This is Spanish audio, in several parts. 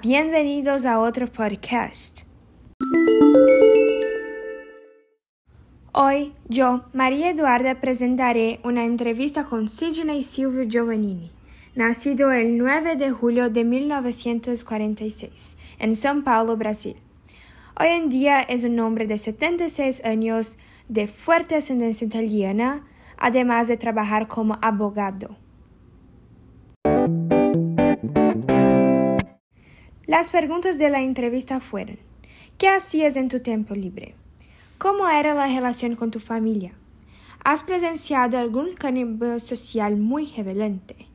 bienvenidos a otro podcast. Hoy yo, María Eduarda, presentaré una entrevista con Sidney Silvio Giovannini, nacido el 9 de julio de 1946 en São Paulo, Brasil. Hoy en día es un hombre de 76 años de fuerte ascendencia italiana, además de trabajar como abogado. Las preguntas de la entrevista fueron, ¿qué hacías en tu tiempo libre? ¿Cómo era la relación con tu familia? ¿Has presenciado algún cambio social muy revelante?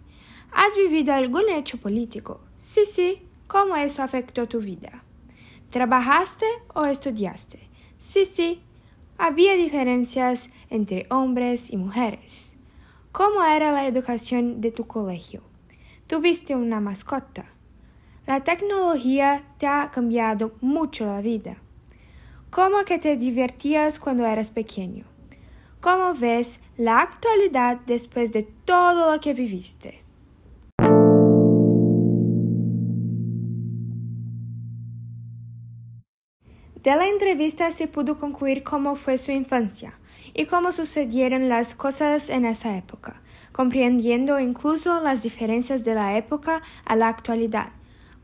¿Has vivido algún hecho político? Sí, sí, ¿cómo eso afectó tu vida? ¿Trabajaste o estudiaste? Sí, sí. ¿Había diferencias entre hombres y mujeres? ¿Cómo era la educación de tu colegio? ¿Tuviste una mascota? La tecnología te ha cambiado mucho la vida. ¿Cómo que te divertías cuando eras pequeño? ¿Cómo ves la actualidad después de todo lo que viviste? De la entrevista se pudo concluir cómo fue su infancia y cómo sucedieron las cosas en esa época, comprendiendo incluso las diferencias de la época a la actualidad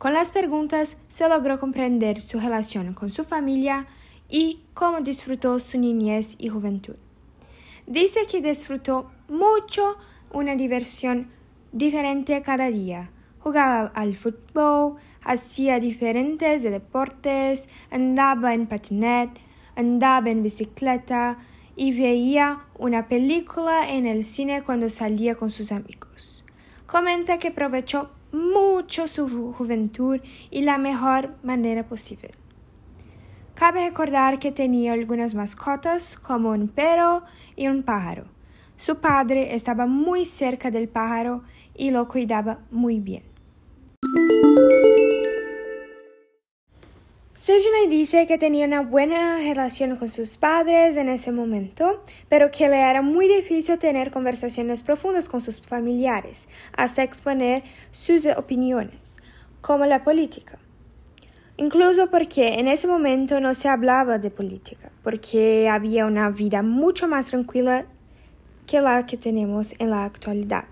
con las preguntas se logró comprender su relación con su familia y cómo disfrutó su niñez y juventud. Dice que disfrutó mucho una diversión diferente cada día. Jugaba al fútbol, hacía diferentes deportes, andaba en patinete, andaba en bicicleta y veía una película en el cine cuando salía con sus amigos. Comenta que aprovechó mucho su juventud y la mejor manera posible. Cabe recordar que tenía algunas mascotas como un perro y un pájaro. Su padre estaba muy cerca del pájaro y lo cuidaba muy bien. Sidney dice que tenía una buena relación con sus padres en ese momento, pero que le era muy difícil tener conversaciones profundas con sus familiares, hasta exponer sus opiniones, como la política. Incluso porque en ese momento no se hablaba de política, porque había una vida mucho más tranquila que la que tenemos en la actualidad.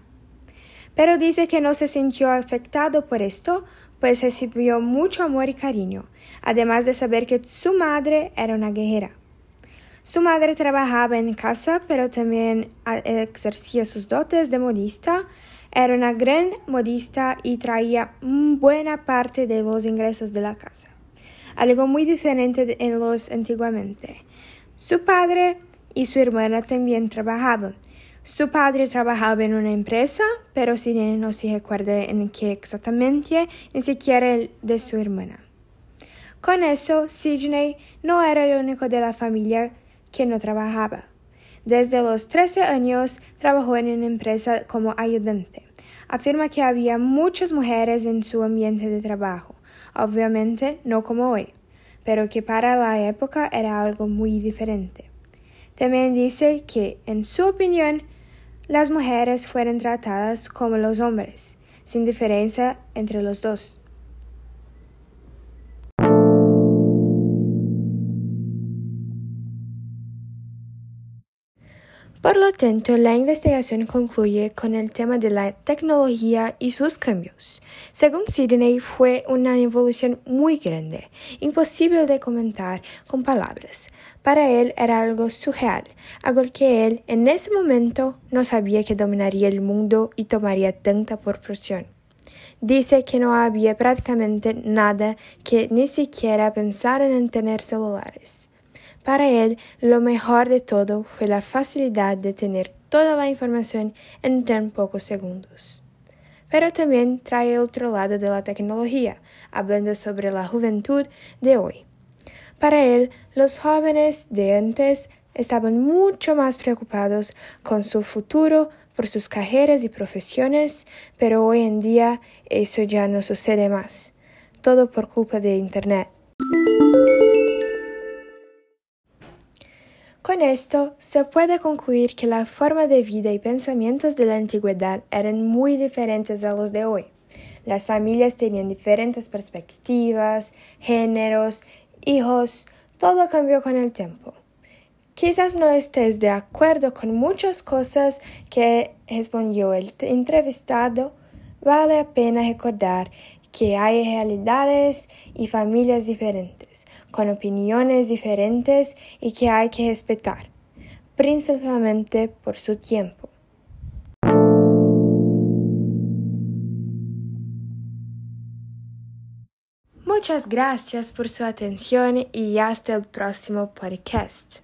Pero dice que no se sintió afectado por esto pues recibió mucho amor y cariño, además de saber que su madre era una guerrera. Su madre trabajaba en casa, pero también ah, ejercía sus dotes de modista. Era una gran modista y traía buena parte de los ingresos de la casa, algo muy diferente en los antiguamente. Su padre y su hermana también trabajaban, su padre trabajaba en una empresa, pero Sidney no se recuerda en qué exactamente, ni siquiera el de su hermana. Con eso, Sidney no era el único de la familia que no trabajaba. Desde los 13 años trabajó en una empresa como ayudante. Afirma que había muchas mujeres en su ambiente de trabajo, obviamente no como hoy, pero que para la época era algo muy diferente. También dice que, en su opinión, las mujeres fueron tratadas como los hombres, sin diferencia entre los dos. Por lo tanto, la investigación concluye con el tema de la tecnología y sus cambios. Según Sidney, fue una evolución muy grande, imposible de comentar con palabras. Para él era algo surreal, algo que él en ese momento no sabía que dominaría el mundo y tomaría tanta proporción. Dice que no había prácticamente nada que ni siquiera pensaran en tener celulares. Para él, lo mejor de todo fue la facilidad de tener toda la información en tan pocos segundos. Pero también trae otro lado de la tecnología, hablando sobre la juventud de hoy. Para él, los jóvenes de antes estaban mucho más preocupados con su futuro por sus carreras y profesiones, pero hoy en día eso ya no sucede más, todo por culpa de Internet. Con esto se puede concluir que la forma de vida y pensamientos de la antigüedad eran muy diferentes a los de hoy. Las familias tenían diferentes perspectivas, géneros, hijos, todo cambió con el tiempo. Quizás no estés de acuerdo con muchas cosas que respondió el entrevistado. Vale la pena recordar que hay realidades y familias diferentes, con opiniones diferentes y que hay que respetar, principalmente por su tiempo. Muchas gracias por su atención y hasta el próximo podcast.